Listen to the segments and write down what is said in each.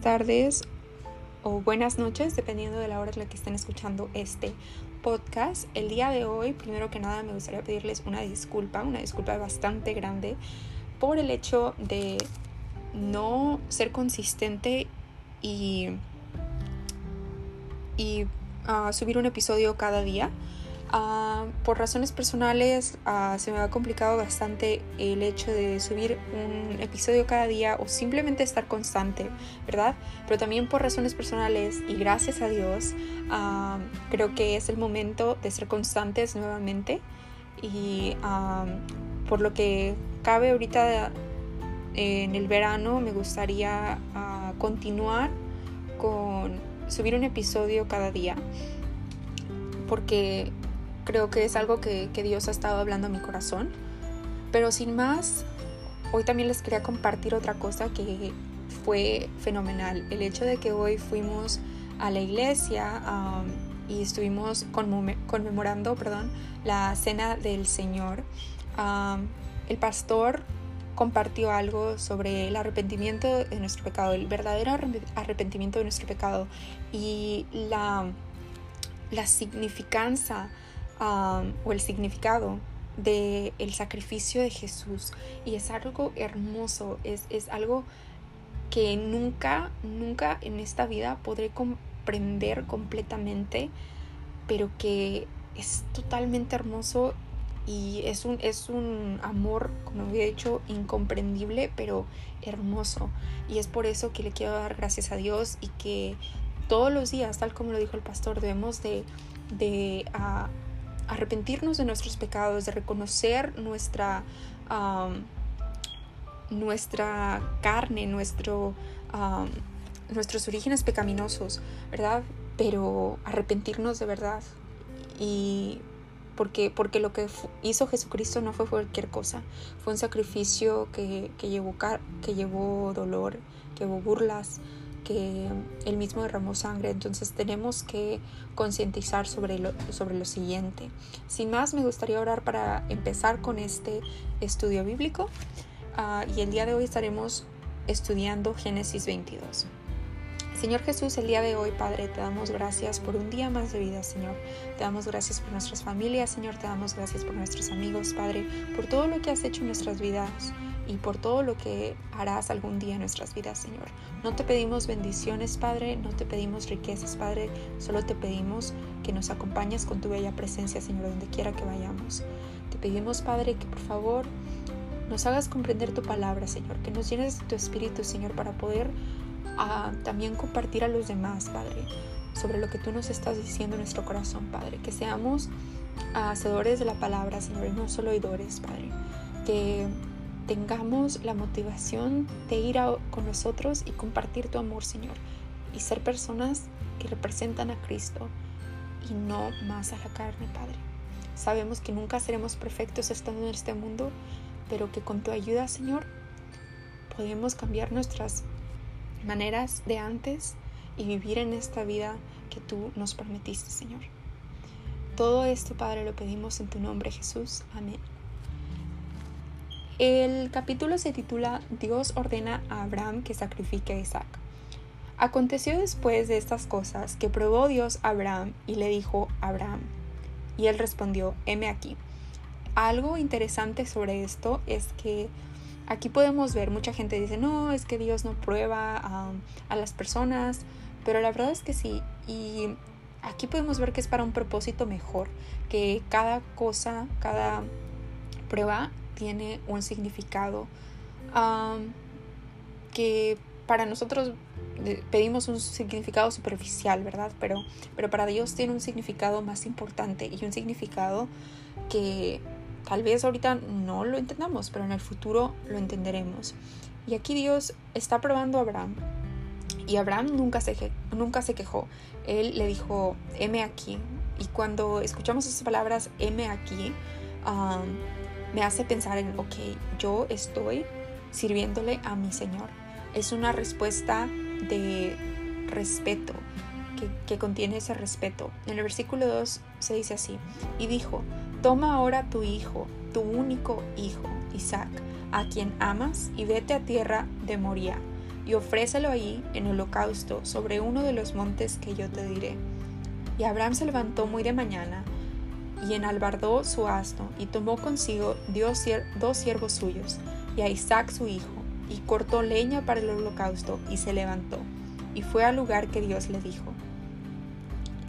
tardes o buenas noches, dependiendo de la hora en la que estén escuchando este podcast. El día de hoy, primero que nada, me gustaría pedirles una disculpa, una disculpa bastante grande por el hecho de no ser consistente y, y uh, subir un episodio cada día. Uh, por razones personales uh, se me ha complicado bastante el hecho de subir un episodio cada día o simplemente estar constante, ¿verdad? Pero también por razones personales y gracias a Dios uh, creo que es el momento de ser constantes nuevamente y por lo que cabe ahorita en el verano me gustaría continuar con subir un episodio cada día porque creo que es algo que, Dios ha estado hablando a mi corazón. Pero sin más, hoy también les quería compartir otra cosa que fue fenomenal. El hecho de que hoy fuimos a la iglesia y estuvimos conmemorando perdón, la cena del Señor. el pastor compartió algo sobre el arrepentimiento de nuestro pecado, el verdadero arrepentimiento de nuestro pecado y la, la significancia o el significado del el sacrificio de Jesús. Y es algo hermoso, es, es algo que nunca, nunca en esta vida podré comprender completamente, pero que es totalmente hermoso y es un, es un amor, como había dicho, incomprendible, pero hermoso. Y es por eso que le quiero dar gracias a Dios y que todos los días, tal como lo dijo el pastor, debemos de, de arrepentirnos de nuestros pecados, de reconocer nuestra, nuestra carne, nuestro, nuestros orígenes pecaminosos, ¿verdad? Pero arrepentirnos de verdad. Y porque, porque lo que hizo Jesucristo no fue cualquier cosa, fue un sacrificio que, que, llevó, que llevó dolor, que llevó burlas, que él mismo derramó sangre, entonces tenemos que concientizar sobre lo, sobre lo siguiente. Sin más, me gustaría orar para empezar con este estudio bíblico uh, y el día de hoy estaremos estudiando Génesis 22. Señor Jesús, el día de hoy, Padre, te damos gracias por un día más de vida, Señor. Te damos gracias por nuestras familias, Señor. Te damos gracias por nuestros amigos, Padre, por todo lo que has hecho en nuestras vidas y por todo lo que harás algún día en nuestras vidas, Señor. No te pedimos bendiciones, Padre, no te pedimos riquezas, Padre, solo te pedimos que nos acompañes con tu bella presencia, Señor, donde quiera que vayamos. Te pedimos, Padre, que por favor nos hagas comprender tu palabra, Señor, que nos llenes de tu espíritu, Señor, para poder también compartir a los demás, Padre, sobre lo que tú nos estás diciendo en nuestro corazón, Padre, que seamos hacedores de la palabra, Señor, y no solo oidores, Padre, que tengamos la motivación de ir con nosotros y compartir tu amor, Señor, y ser personas que representan a Cristo y no más a la carne, Padre. Sabemos que nunca seremos perfectos estando en este mundo, pero que con tu ayuda, Señor, podemos cambiar nuestras maneras de antes y vivir en esta vida que tú nos prometiste, Señor. Todo esto, Padre, lo pedimos en tu nombre, Jesús. Amén. El capítulo se titula Dios ordena a Abraham que sacrifique a Isaac. Aconteció después de estas cosas que probó Dios a Abraham y le dijo Abraham. Y él respondió, heme aquí. Algo interesante sobre esto es que aquí podemos ver, mucha gente dice, no, es que Dios no prueba a, las personas, pero la verdad es que sí. Y aquí podemos ver que es para un propósito mejor, que cada cosa, cada prueba tiene un significado que para nosotros pedimos un significado superficial, ¿verdad? Pero, pero para Dios tiene un significado más importante y un significado que tal vez ahorita no lo entendamos, pero en el futuro lo entenderemos. Y aquí Dios está probando a Abraham. Y Abraham nunca se, quejó. Él le dijo, heme aquí. Y cuando escuchamos esas palabras, heme aquí, me hace pensar en, ok, yo estoy sirviéndole a mi Señor. Es una respuesta de respeto, que, contiene ese respeto. En el versículo 2 se dice así, y dijo, toma ahora tu hijo, tu único hijo, Isaac, a quien amas, y vete a tierra de Moria, y ofrécelo ahí en holocausto sobre uno de los montes que yo te diré. Y Abraham se levantó muy de mañana y enalbardó su asno y tomó consigo dos siervos suyos y a Isaac su hijo y cortó leña para el holocausto y se levantó y fue al lugar que Dios le dijo.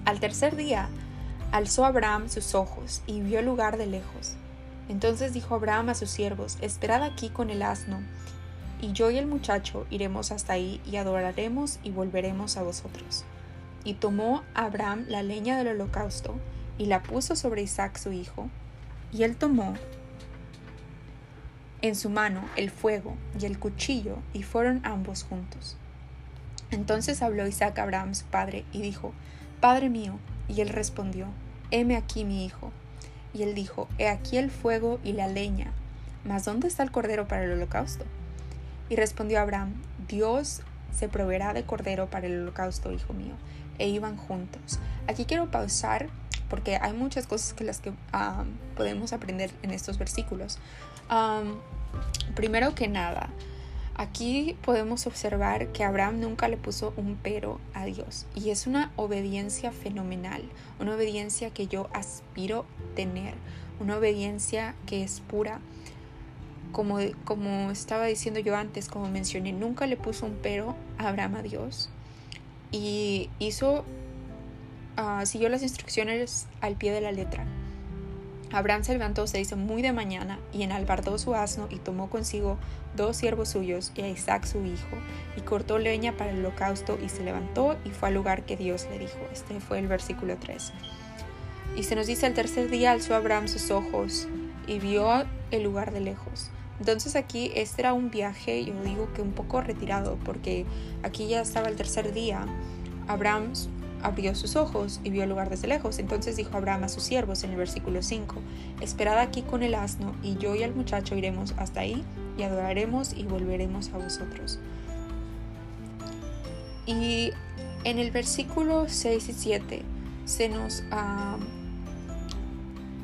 Al tercer día alzó Abraham sus ojos y vio el lugar de lejos. Entonces dijo Abraham a sus siervos, esperad aquí con el asno, y yo y el muchacho iremos hasta ahí y adoraremos y volveremos a vosotros. Y tomó Abraham la leña del holocausto y la puso sobre Isaac su hijo, y él tomó en su mano el fuego y el cuchillo, y fueron ambos juntos. Entonces habló Isaac a Abraham su padre, y dijo, Padre mío, y él respondió, Heme aquí mi hijo. Y él dijo, He aquí el fuego y la leña, mas ¿dónde está el cordero para el holocausto? Y respondió Abraham, Dios se proveerá de cordero para el holocausto, hijo mío. E iban juntos. Aquí quiero pausar porque hay muchas cosas que las que podemos aprender en estos versículos. primero que nada, aquí podemos observar que Abraham nunca le puso un pero a Dios y es una obediencia fenomenal, una obediencia que yo aspiro tener, una obediencia que es pura como, como estaba diciendo yo antes, como mencioné, nunca le puso un pero a Abraham a Dios y hizo, uh, siguió las instrucciones al pie de la letra. Abraham se levantó, se hizo muy de mañana y enalbardó su asno y tomó consigo dos siervos suyos y a Isaac su hijo y cortó leña para el holocausto y se levantó y fue al lugar que Dios le dijo. Este fue el versículo 3. Y se nos dice el tercer día alzó Abraham sus ojos y vio el lugar de lejos. Entonces aquí este era un viaje, yo digo que un poco retirado, porque aquí ya estaba el tercer día. Abraham abrió sus ojos y vio el lugar desde lejos. Entonces dijo Abraham a sus siervos en el versículo 5, Esperad aquí con el asno, y yo y el muchacho iremos hasta ahí, y adoraremos y volveremos a vosotros. Y en el versículo 6 y 7 se nos... Ah,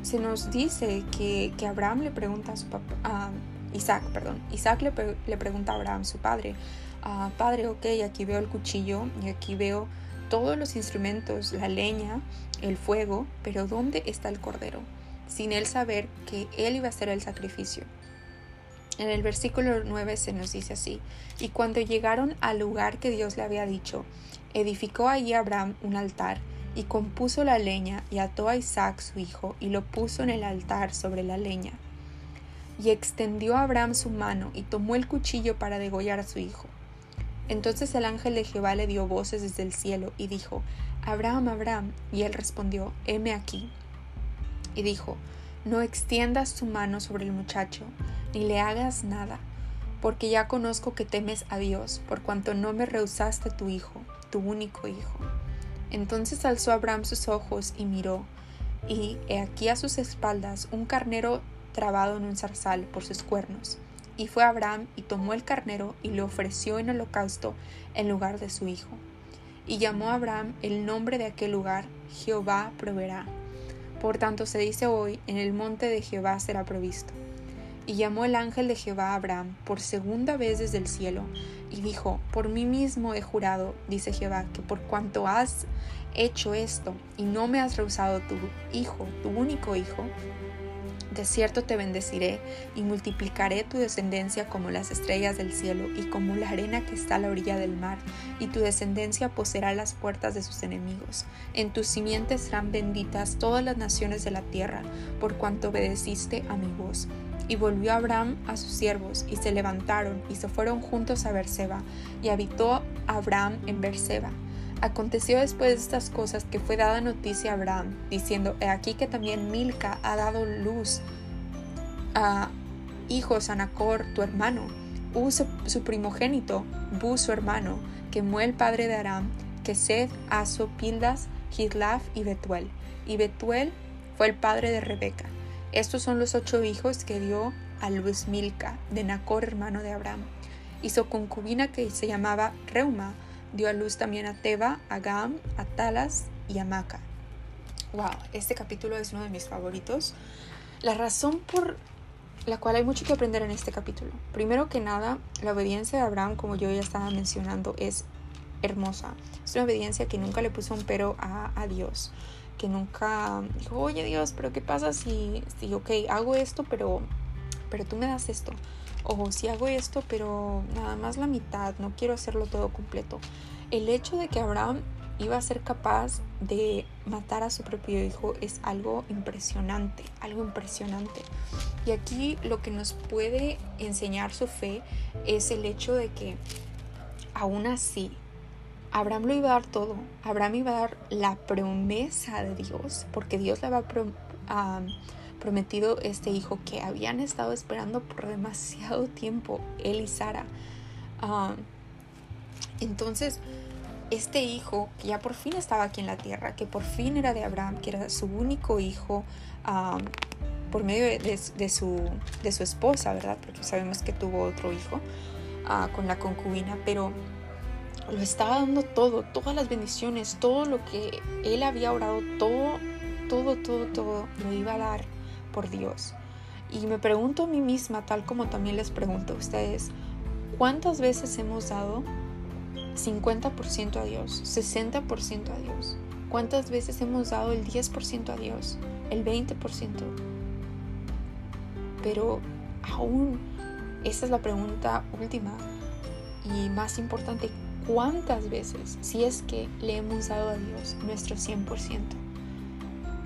se nos dice que, Abraham le pregunta a su papá, Isaac, perdón. Isaac le, le pregunta a Abraham, su padre, ah, padre, ok, aquí veo el cuchillo y aquí veo todos los instrumentos, la leña, el fuego, pero ¿dónde está el cordero? Sin él saber que él iba a hacer el sacrificio. En el versículo 9 se nos dice así, y cuando llegaron al lugar que Dios le había dicho, edificó allí Abraham un altar, y compuso la leña, y ató a Isaac su hijo, y lo puso en el altar sobre la leña. Y extendió Abraham su mano y tomó el cuchillo para degollar a su hijo. Entonces el ángel de Jehová le dio voces desde el cielo y dijo, Abraham, Abraham. Y él respondió, heme aquí. Y dijo, no extiendas tu mano sobre el muchacho, ni le hagas nada, porque ya conozco que temes a Dios, por cuanto no me rehusaste tu hijo, tu único hijo. Entonces alzó Abraham sus ojos y miró, y he aquí a sus espaldas un carnero trabado en un zarzal por sus cuernos. Y fue Abraham y tomó el carnero y le ofreció en holocausto en lugar de su hijo. Y llamó a Abraham el nombre de aquel lugar, Jehová proveerá. Por tanto se dice hoy, en el monte de Jehová será provisto. Y llamó el ángel de Jehová a Abraham por segunda vez desde el cielo, y dijo, Por mí mismo he jurado, dice Jehová, que por cuanto has hecho esto, y no me has rehusado tu hijo, tu único hijo, de cierto te bendeciré y multiplicaré tu descendencia como las estrellas del cielo y como la arena que está a la orilla del mar, y tu descendencia poseerá las puertas de sus enemigos. En tus simientes serán benditas todas las naciones de la tierra, por cuanto obedeciste a mi voz. Y volvió Abraham a sus siervos, y se levantaron, y se fueron juntos a Berseba, y habitó Abraham en Berseba. Aconteció después de estas cosas que fue dada noticia a Abraham, diciendo, he aquí que también Milca ha dado luz a hijos a Nacor, tu hermano, Uz su primogénito, Bu su hermano, que el padre de Aram, que Sed, Aso, Pildas, Gidlaf y Betuel. Y Betuel fue el padre de Rebeca. Estos son los ocho hijos que dio a luz Milca, de Nacor, hermano de Abraham. Y su concubina que se llamaba Reuma, dio a luz también a Teba, a Gam, a Talas y a Maca. Wow, este capítulo es uno de mis favoritos. La razón por la cual hay mucho que aprender en este capítulo. Primero que nada, la obediencia de Abraham, como yo ya estaba mencionando, es hermosa. Es una obediencia que nunca le puso un pero a, Dios, que nunca dijo, oye Dios, pero ¿qué pasa si, si, ok, hago esto, pero, pero tú me das esto? O si hago esto, pero nada más la mitad, no quiero hacerlo todo completo. El hecho de que Abraham iba a ser capaz de matar a su propio hijo es algo impresionante, algo impresionante. Y aquí lo que nos puede enseñar su fe es el hecho de que aún así Abraham lo iba a dar todo. Abraham iba a dar la promesa de Dios, porque Dios le había prometido este hijo que habían estado esperando por demasiado tiempo, él y Sara. entonces, este hijo, que ya por fin estaba aquí en la tierra, que por fin era de Abraham, que era su único hijo, por medio de, su, de su esposa, ¿verdad? Porque sabemos que tuvo otro hijo ah, con la concubina, pero lo estaba dando todo, todas las bendiciones, todo lo que él había orado, todo, todo, todo, todo, lo iba a dar Dios. Y me pregunto a mí misma, tal como también les pregunto a ustedes, ¿cuántas veces hemos dado 50% a Dios, 60% a Dios? ¿Cuántas veces hemos dado el 10% a Dios, el 20%? Pero aún, esa es la pregunta última y más importante, ¿cuántas veces, si es que le hemos dado a Dios nuestro 100%?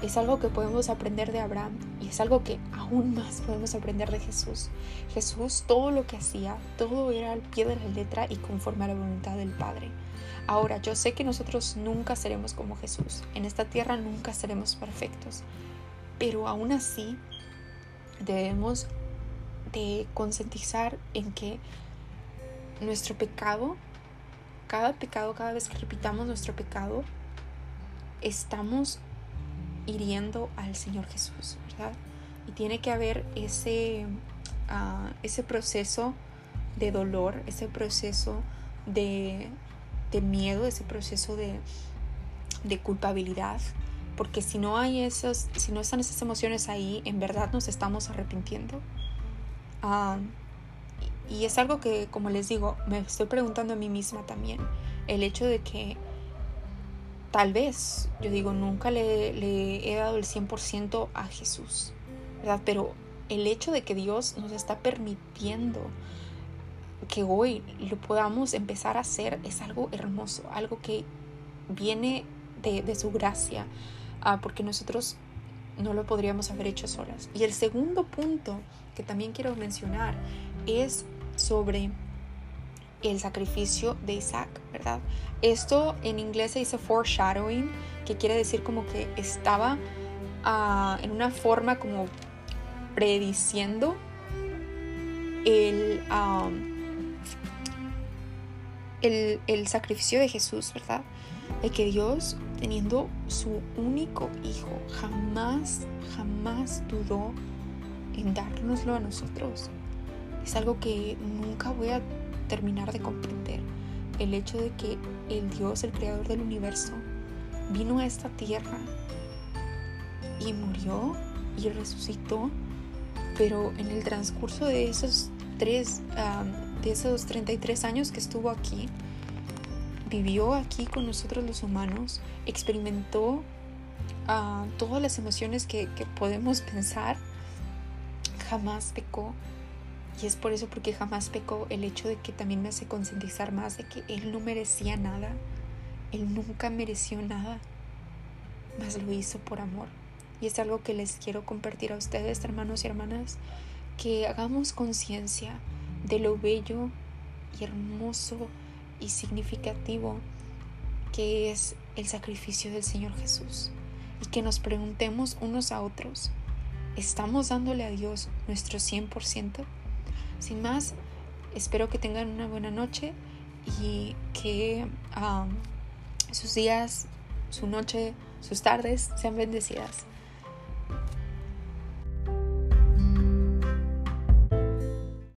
Es algo que podemos aprender de Abraham y es algo que aún más podemos aprender de Jesús. Jesús todo lo que hacía, todo era al pie de la letra y conforme a la voluntad del Padre. Ahora, yo sé que nosotros nunca seremos como Jesús. En esta tierra nunca seremos perfectos. Pero aún así debemos de concientizar en que nuestro pecado, cada pecado, cada vez que repitamos nuestro pecado, estamos hiriendo al Señor Jesús, ¿verdad? Y tiene que haber ese, uh, ese proceso de dolor, ese proceso de, de miedo, ese proceso de, de, culpabilidad. Porque si no hay esos, si no están esas emociones ahí, en verdad nos estamos arrepintiendo. Uh, y es algo que, como les digo, me estoy preguntando a mí misma también. El hecho de que tal vez, yo digo, nunca le, he dado el 100% a Jesús, ¿verdad? Pero el hecho de que Dios nos está permitiendo que hoy lo podamos empezar a hacer es algo hermoso, algo que viene de, su gracia, ah, porque nosotros no lo podríamos haber hecho solas. Y el segundo punto que también quiero mencionar es sobre el sacrificio de Isaac, ¿verdad? Esto en inglés se dice foreshadowing, que quiere decir como que estaba ah, en una forma como prediciendo el, el, el sacrificio de Jesús, ¿verdad? De que Dios, teniendo su único hijo, jamás, jamás dudó en dárnoslo a nosotros. Es algo que nunca voy a terminar de comprender el hecho de que el Dios, el creador del universo, vino a esta tierra y murió y resucitó, pero en el transcurso de esos tres, de esos 33 años que estuvo aquí, vivió aquí con nosotros los humanos, experimentó ah, todas las emociones que, que podemos pensar, jamás pecó, y es por eso porque jamás pecó el hecho de que también me hace concientizar más de que Él no merecía nada. Él nunca mereció nada. Mas lo hizo por amor. Y es algo que les quiero compartir a ustedes, hermanos y hermanas, que hagamos conciencia de lo bello y hermoso y significativo que es el sacrificio del Señor Jesús. Y que nos preguntemos unos a otros, ¿estamos dándole a Dios nuestro 100%? Sin más, espero que tengan una buena noche y que sus días, su noche, sus tardes sean bendecidas.